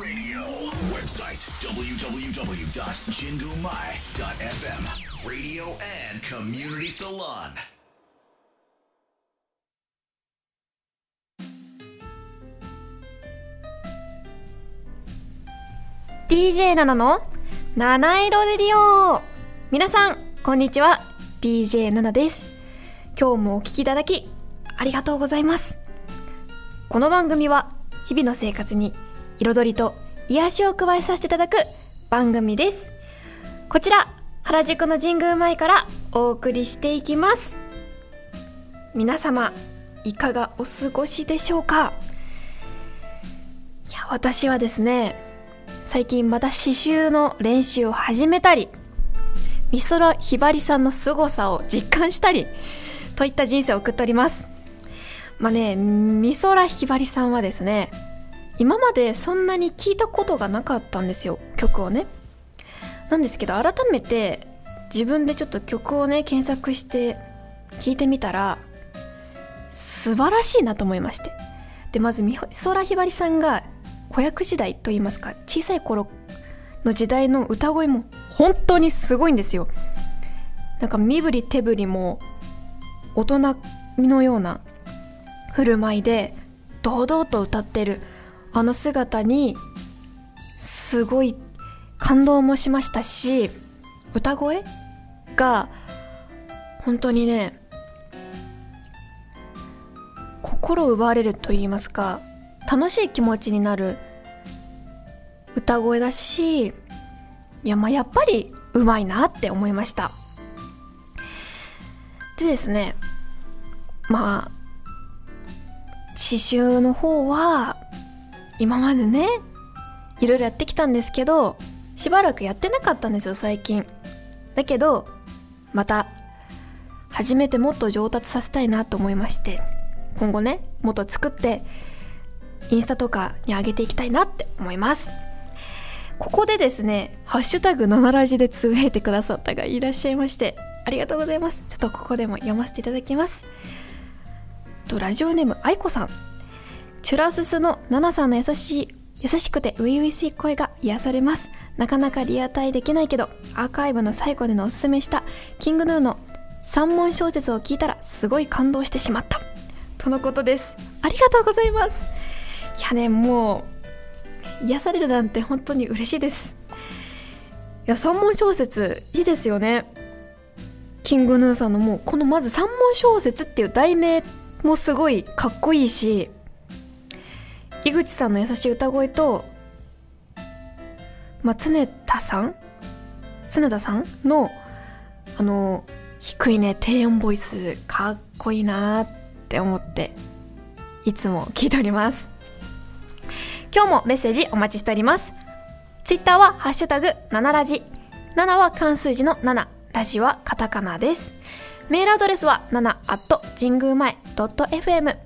Radio. Website www.jingumai.fm. Radio and Community Salon. DJ ナナの七色レディオ皆さんこんにちは DJ ナナです今日もお聞きいただきありがとうございますこの番組は日々の生活に彩りと癒しを加えさせていただく番組です。こちら原宿の神宮前からお送りしていきます。皆様いかがお過ごしでしょうか？いや私はですね最近また刺繍の練習を始めたり美空ひばりさんの凄さを実感したりといった人生を送っております。まあね美空ひばりさんはですね今までそんなに聞いたことがなかったんですよ曲をね。なんですけど改めて自分でちょっと曲をね検索して聞いてみたら素晴らしいなと思いまして。でまず美空ひばりさんが子役時代といいますか小さい頃の時代の歌声も本当にすごいんですよ。なんか身振り手振りも大人のような振る舞いで堂々と歌ってる。あの姿にすごい感動もしましたし歌声が本当にね心を奪われると言いますか楽しい気持ちになる歌声だしいやまあやっぱりうまいなって思いました。でですねまあ刺繍の方は今までねいろいろやってきたんですけどしばらくやってなかったんですよ最近。だけどまた初めてもっと上達させたいなと思いまして今後ねもっと作ってインスタとかに上げていきたいなって思います。ここでですね「ハッシュタグ7ラジ」でつぶやいてくださったがいらっしゃいましてありがとうございます。ちょっとここでも読ませていただきます。とラジオネーム愛子さん。チュラススのナナさんの優しい優しくて初々しい声が癒されます。なかなかリアタイできないけどアーカイブの最後でのおすす。めしたキングヌーの三文小説を聞いたらすごい感動してしまった。とのことです。ありがとうございますいやねもう癒されるなんて本当に嬉しいですいや三文小説いいです。よねキングヌーさんのもうこのまず三文小説っていう題名もすごいかっこいいし井口さんの優しい歌声とまあ常田さん？常田さんのあの低いね低音ボイスかっこいいなって思っていつも聞いております。今日もメッセージお待ちしております。ツイッターはハッシュタグ7ラジ。7は漢数字の7ラジはカタカナです。メールアドレスは7 at 神宮前 .fm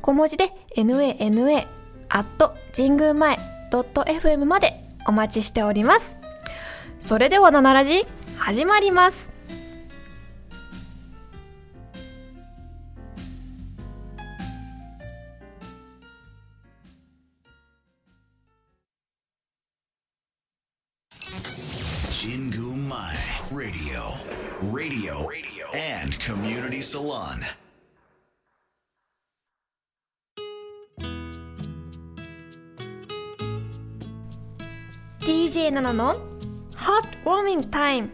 小文字で nana アット神宮前ドット FM までお待ちしております。それでは七ラ始まります。ラディオ、ラディオ、and community salon。DJ ナナの？Hot Warming Time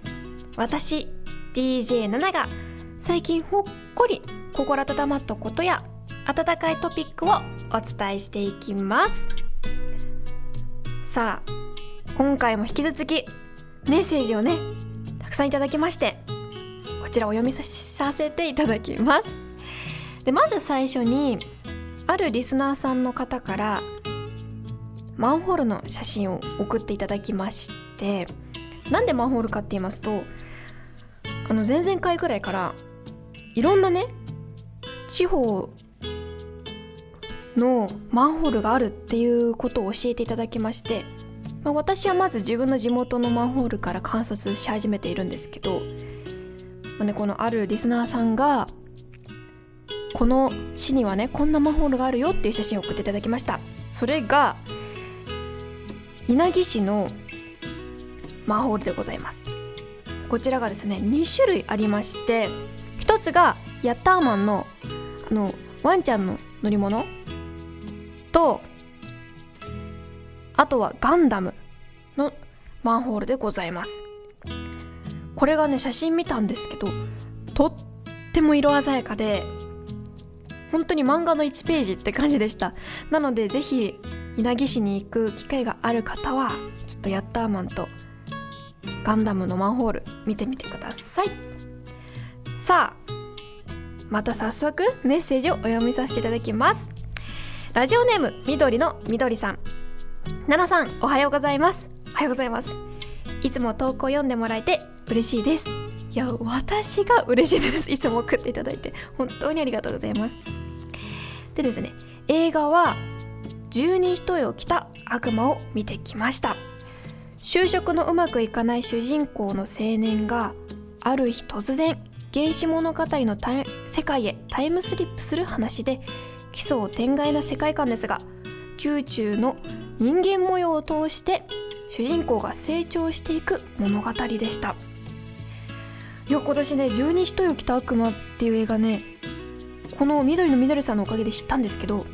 私 DJ ナナが最近ほっこり心温まったことや温かいトピックをお伝えしていきます。さあ今回も引き続きメッセージをねたくさんいただきましてこちらお読みさせていただきます。でまず最初にあるリスナーさんの方からマンホールの写真を送っていただきましてなんでマンホールかって言いますとあの前々回ぐらいからいろんなね地方のマンホールがあるっていうことを教えていただきまして、まあ、私はまず自分の地元のマンホールから観察し始めているんですけど、まあね、このあるリスナーさんがこの市にはねこんなマンホールがあるよっていう写真を送っていただきました。それが稲城市のマンホールでございます。こちらがですね2種類ありまして一つがヤッターマンのあのワンちゃんの乗り物とあとはガンダムのマンホールでございます。これがね写真見たんですけどとっても色鮮やかで本当に漫画の1ページって感じでした。なのでぜひ稲城市に行く機会がある方はちょっとヤッターマンとガンダムのマンホール見てみてください。さあまた早速メッセージをお読みさせていただきます。ラジオネーム緑の緑さん。奈々さんおはようございます。おはようございます。いつも投稿読んでもらえて嬉しいです。いや私が嬉しいです。いつも送っていただいて本当にありがとうございます。でですね映画は十二一重を着た悪魔を見てきました。就職のうまくいかない主人公の青年がある日突然原始物語の世界へタイムスリップする話で奇想天外な世界観ですが宮中の人間模様を通して主人公が成長していく物語でした。いや今年ね「十二人よ来た悪魔」っていう映画ねこの緑の緑さんのおかげで知ったんですけど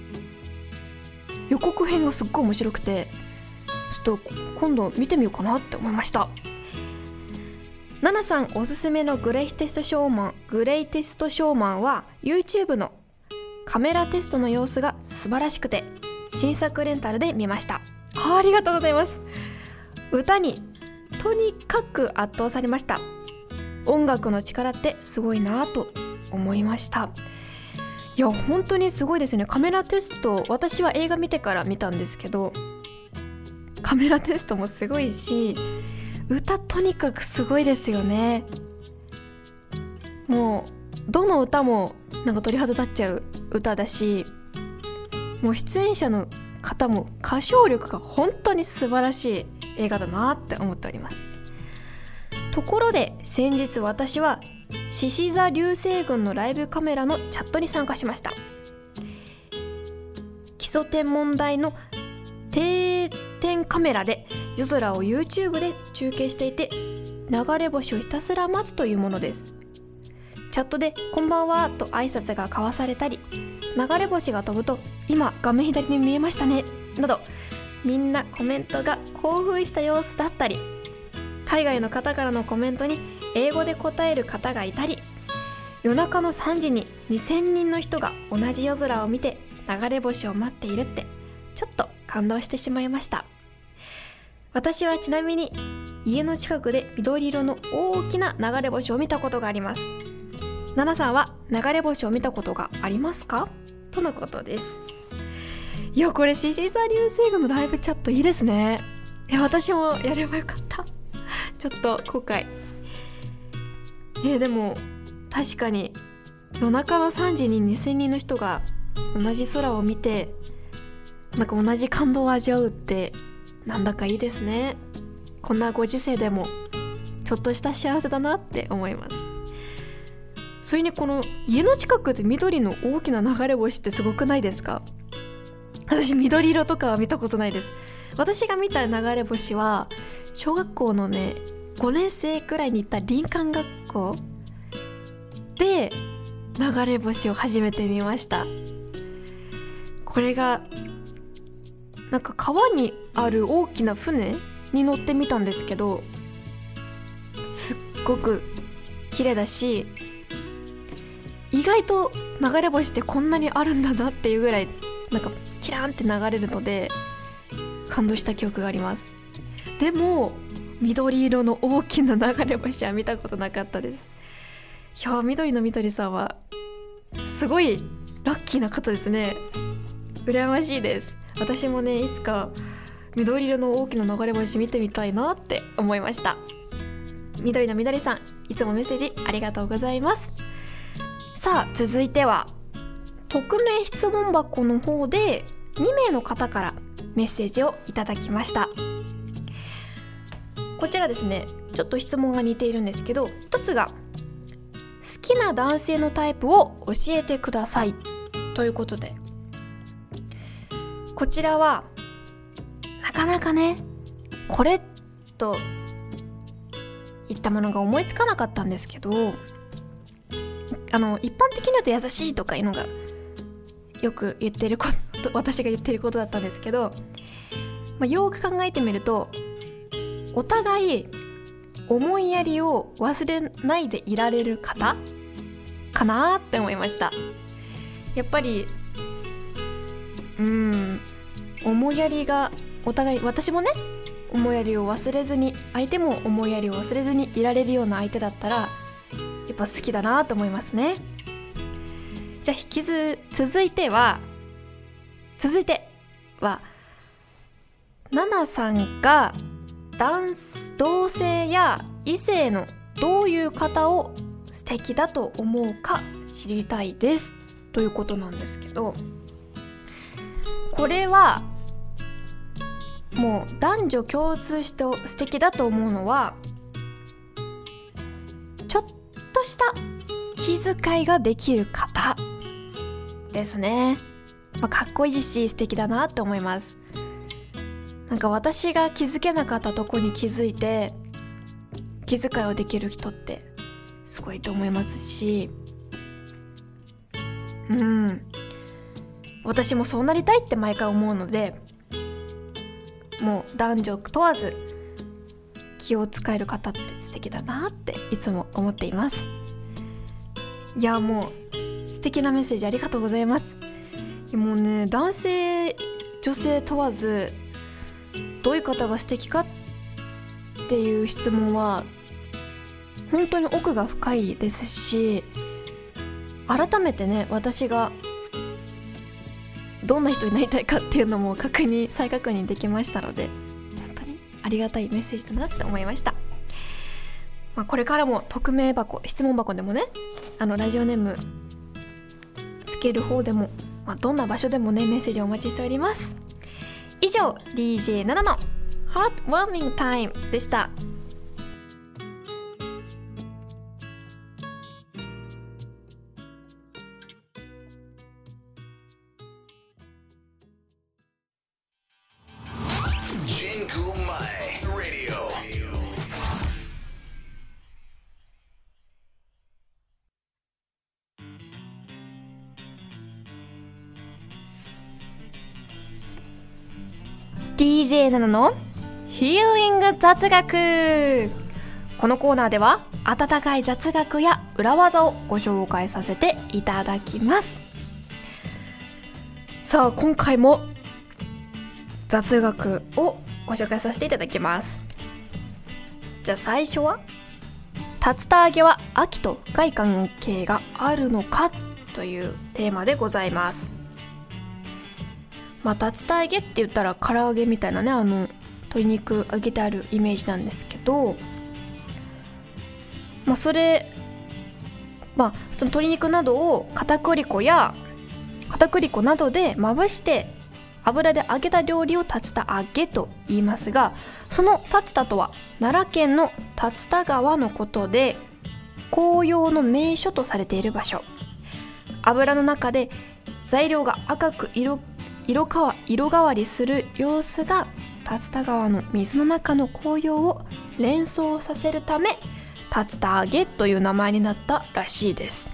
予告編がすっごい面白くてちょっと今度見てみようかなって思いました。ナナさんおすすめのグレイテストショーマングレイテストショーマンは YouTube のカメラテストの様子が素晴らしくて新作レンタルで見ました。あありがとうございます。歌にとにかく圧倒されました。音楽の力ってすごいなと思いましたいや本当にすごいですね。カメラテスト私は映画見てから見たんですけどカメラテストもすごいし歌とにかくすごいですよね。もうどの歌もなんか鳥肌立っちゃう歌だしもう出演者の方も歌唱力が本当に素晴らしい映画だなって思っております。ところで先日私は獅子座流星群のライブカメラのチャットに参加しました。基礎天文台の定点カメラで夜空を YouTube で中継していて流れ星をひたすら待つというものです。チャットで「こんばんは」と挨拶が交わされたり流れ星が飛ぶと「今画面左に見えましたね」などみんなコメントが興奮した様子だったり海外の方からのコメントに英語で答える方がいたり夜中の3時に2,000人の人が同じ夜空を見て流れ星を待っているってちょっと感動してしまいました。私はちなみに家の近くで緑色の大きな流れ星を見たことがあります。奈々さんは流れ星を見たことがありますか？とのことです。いやこれ獅子座流星群のライブチャットいいですね。いや私もやればよかった。ちょっと後悔。えー、でも確かに夜中の3時に2,000人の人が同じ空を見てなんか同じ感動を味わうってなんだかいいですね。こんなご時世でもちょっとした幸せだなって思います。それにこの家の近くで緑の大きな流れ星ってすごくないですか？私緑色とかは見たことないです。私が見た流れ星は小学校のね5年生くらいに行った林間学校で流れ星を初めて見ました。これがなんか川にある大きな船に乗ってみたんですけどすっごく綺麗だし意外と流れ星ってこんなにあるんだなっていうぐらいなんかキラーンって流れるので感動した記憶があります。でも緑色の大きな流れ星は見たことなかったです。いや緑の緑さんはすごいラッキーな方ですね。羨ましいです。私もねいつか緑色の大きな流れ星見てみたいなって思いました。緑の緑さんいつもメッセージありがとうございます。さあ続いては匿名質問箱の方で2名の方からメッセージをいただきました。こちらですねちょっと質問が似ているんですけど一つが好きな男性のタイプを教えてくださいということで。こちらはなかなかねこれといったものが思いつかなかったんですけどあの一般的に言うと優しいとかいうのがよく言ってること私が言ってることだったんですけど、まあ、よく考えてみるとお互い思いやりを忘れないでいられる方かなって思いました。やっぱりうん思いやりがお互い私もね思いやりを忘れずに相手も思いやりを忘れずにいられるような相手だったらやっぱ好きだなと思いますね。じゃあ引きず続いては続いてはナナさんが男同性や異性のどういう方を素敵だと思うか知りたいですということなんですけどこれはもう男女共通して素敵だと思うのはちょっとした気遣いができる方ですね、まあ、かっこいいし素敵だなって思います。なんか私が気づけなかったとこに気づいて気遣いをできる人ってすごいと思いますし。うん。私もそうなりたいって毎回思うのでもう男女問わず気を使える方って素敵だなっていつも思っています。いやもう素敵なメッセージありがとうございます。もうね男性女性問わずどういう方が素敵かっていう質問は本当に奥が深いですし改めてね私がどんな人になりたいかっていうのも確認再確認できましたので本当にありがたいメッセージだなって思いました、まあ、これからも匿名箱質問箱でもねあのラジオネームつける方でも、まあ、どんな場所でもねメッセージをお待ちしております。以上 DJ7 のハートワーミングタイムでした。DJ7 のヒーリング雑学。このコーナーでは温かい雑学や裏技をご紹介させていただきます。さあ今回も雑学をご紹介させていただきます。じゃあ最初は竜田揚げは秋と深い関係があるのかというテーマでございます。まあ竜田揚げって言ったら唐揚げみたいなねあの鶏肉揚げてあるイメージなんですけどまあそれまあその鶏肉などを片栗粉や片栗粉などでまぶして油で揚げた料理を竜田揚げと言いますがその竜田とは奈良県の竜田川のことで紅葉の名所とされている場所。油の中で材料が赤く色色か色変わりする様子が竜田川の水の中の紅葉を連想させるため竜田揚げという名前になったらしいです。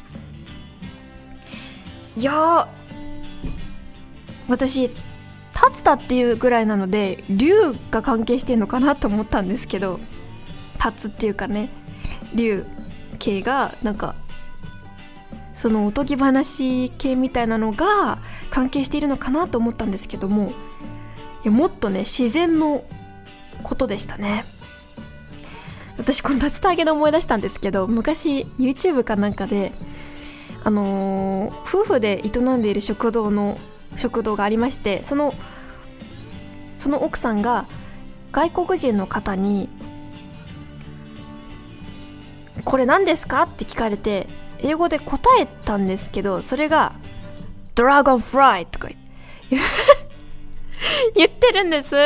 いや私竜田っていうぐらいなので竜が関係してんのかなと思ったんですけど竜っていうかね竜系がなんかそのおとぎ話系みたいなのが関係しているのかなと思ったんですけどもいやもっとね自然のことでしたね私この竜田揚げで思い出したんですけど昔 YouTube かなんかであのー、夫婦で営んでいる食堂の食堂がありましてそのその奥さんが外国人の方に「これ何ですか?」って聞かれて英語で答えたんですけどそれが「ドラゴンフライ」とか 言ってるんです。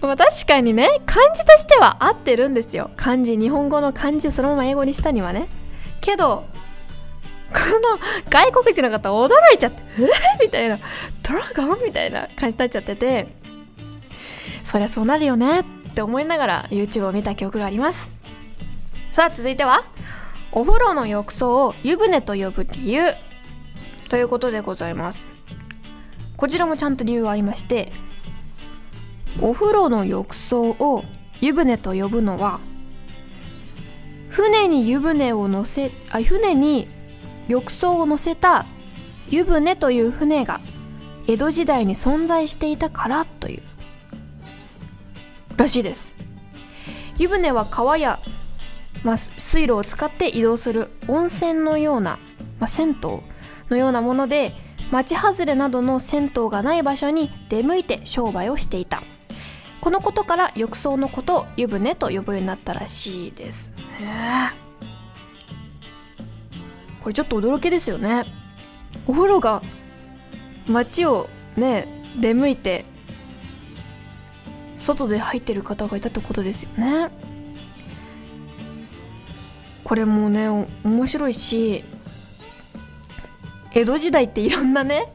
ま確かにね漢字としては合ってるんですよ。漢字日本語の漢字そのまま英語にしたにはね。けどこの外国人の方驚いちゃって「え？みたいな「ドラゴン?」みたいな感じになっちゃってて。そりゃそうなるよねって思いながら YouTube を見た記憶があります。さあ続いては？お風呂の浴槽を湯船と呼ぶ理由。ということでございます。こちらもちゃんと理由がありましてお風呂の浴槽を湯船と呼ぶのは船に湯船を乗せあ船に浴槽を乗せた湯船という船が江戸時代に存在していたからというらしいです。湯船は川や、まあ、水路を使って移動する温泉のような、まあ、銭湯のようなもので町外れなどの銭湯がない場所に出向いて商売をしていた。このことから浴槽のことを湯船と呼ぶようになったらしいです。これちょっと驚きですよね。お風呂が街をね出向いて外で入ってる方がいたってことですよね。これもね面白いし江戸時代っていろんなね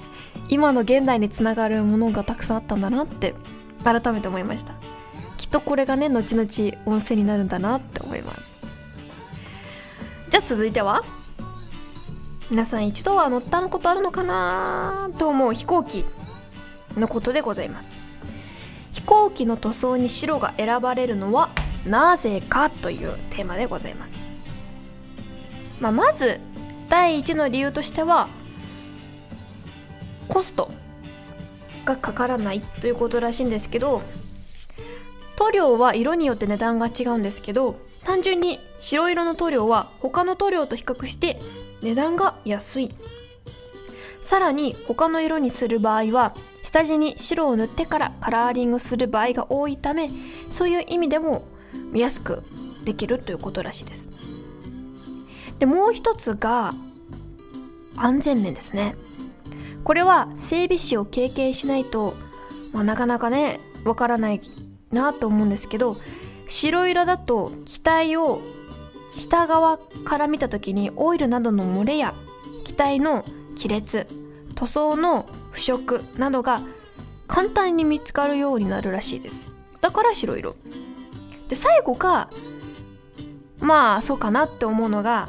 今の現代につながるものがたくさんあったんだなって改めて思いました。きっとこれがね後々温泉になるんだなって思います。じゃあ続いては皆さん一度は乗ったことあるのかなと思う飛行機のことでございます。飛行機の塗装に白が選ばれるのはなぜかというテーマでございます、まあ、まず第一の理由としてはコストがかからないということらしいんですけど塗料は色によって値段が違うんですけど単純に白色の塗料は他の塗料と比較して値段が安い。さらに他の色にする場合は下地に白を塗ってからカラーリングする場合が多いためそういう意味でも安くできるということらしいです。でもう一つが安全面ですね。これは整備士を経験しないと、まあ、なかなかねわからないなと思うんですけど白色だと機体を下側から見た時にオイルなどの漏れや機体の亀裂塗装の腐食などが簡単に見つかるようになるらしいです。だから白色。で最後がまあそうかなって思うのが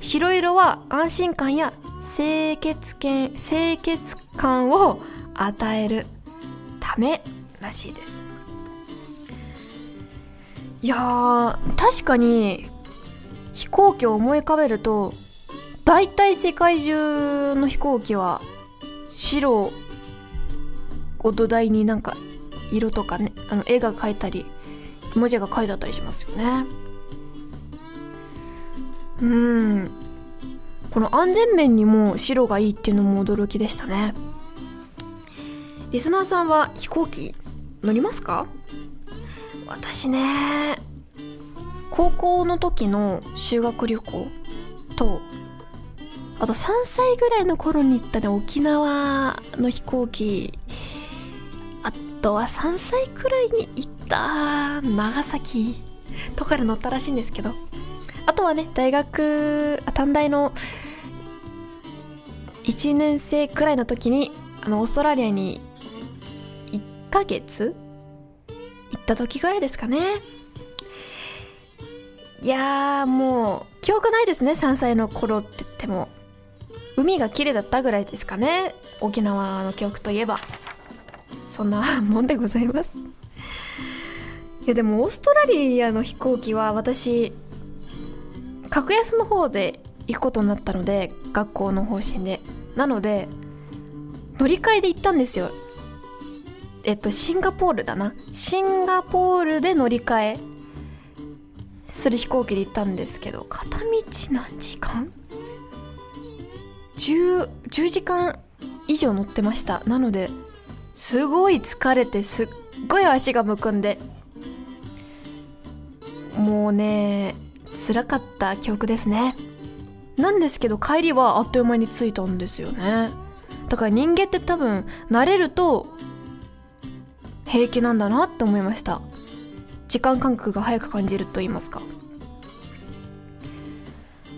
白色は安心感や清潔感清潔感を与えるためらしいです。いや確かに飛行機を思い浮かべると大体世界中の飛行機は白を土台になんか色とかねあの絵が描いたり文字が書いてあったりしますよね。うん。この安全面にも白がいいっていうのも驚きでしたね。リスナーさんは飛行機乗りますか？私ね高校の時の修学旅行とあと3歳ぐらいの頃に行ったね沖縄の飛行機。あとは3歳くらいに行った長崎とかで乗ったらしいんですけどあとはね大学短大の1年生くらいの時にあのオーストラリアに1ヶ月行った時ぐらいですかね。いやもう記憶ないですね3歳の頃って言っても。海が綺麗だったぐらいですかね沖縄の記憶といえば。そんな もんでございます。いやでもオーストラリアの飛行機は私格安の方で行くことになったので学校の方針で。なので乗り換えで行ったんですよ。えっとシンガポールだな。シンガポールで乗り換えする飛行機で行ったんですけど片道何時間？10, 10時間以上乗ってました。なのですごい疲れてすっごい足がむくんで。もうね辛かった記憶ですね。なんですけど帰りはあっという間に着いたんですよね。だから人間って多分慣れると平気なんだなって思いました。時間感覚が早く感じると言いますか。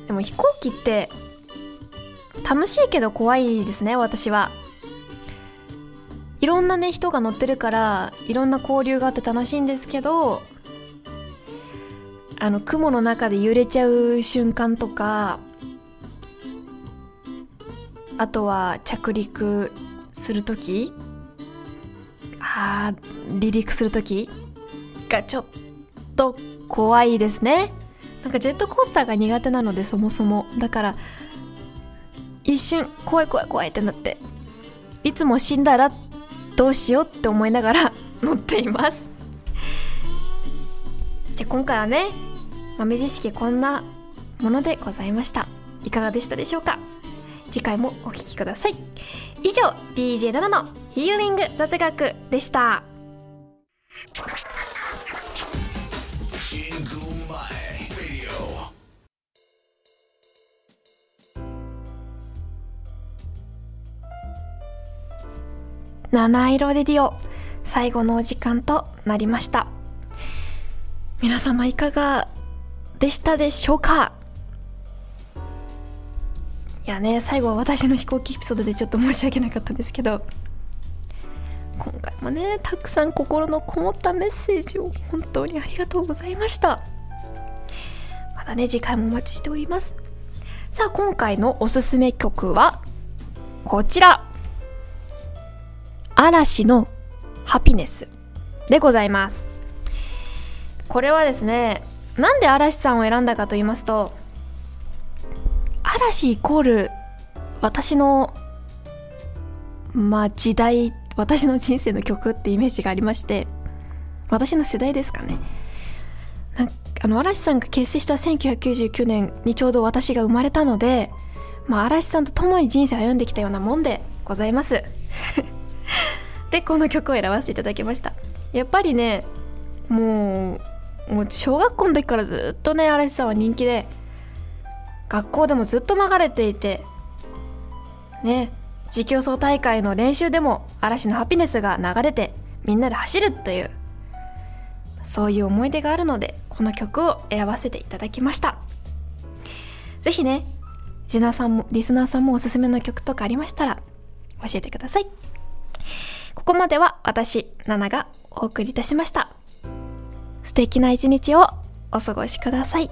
でも飛行機って楽しいけど怖いですね私は。いろんなね人が乗ってるからいろんな交流があって楽しいんですけどあの雲の中で揺れちゃう瞬間とかあとは着陸する時あ離陸する時がちょっと怖いですね。なんかジェットコースターが苦手なのでそもそも。だから一瞬怖い怖い怖いってなっていつも死んだらどうしようって思いながら 乗っています。じゃあ今回はね豆知識こんなものでございました。いかがでしたでしょうか？次回もお聴きください。以上 DJ7 のヒーリング雑学でした。チングマイラディオ七色レディオ最後のお時間となりました。皆様いかがでしたでしょうか？いやね最後は私の飛行機エピソードでちょっと申し訳なかったんですけど今回もねたくさん心のこもったメッセージを本当にありがとうございました。またね次回もお待ちしております。さあ今回のおすすめ曲はこちら。嵐のハピネスでございます。これはですねなんで嵐さんを選んだかと言いますと嵐イコール私のまあ時代私の人生の曲ってイメージがありまして私の世代ですかね。あの嵐さんが結成した1999年にちょうど私が生まれたので、まあ、嵐さんと共に人生を歩んできたようなもんでございます。でこの曲を選ばせていただきました。やっぱりねもうもう小学校の時からずっとね嵐さんは人気で学校でもずっと流れていてね持久走大会の練習でも嵐のハピネスが流れてみんなで走るというそういう思い出があるのでこの曲を選ばせていただきました。ぜひねリスナさんもリスナーさんもおすすめの曲とかありましたら教えてください。ここまでは私ナナがお送りいたしました。敵な一日をお過ごしください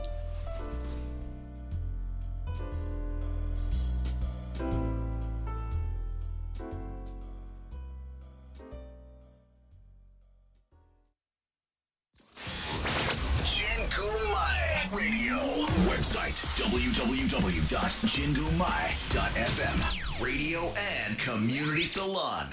Website www.chingumai.fm Radio and Community Salon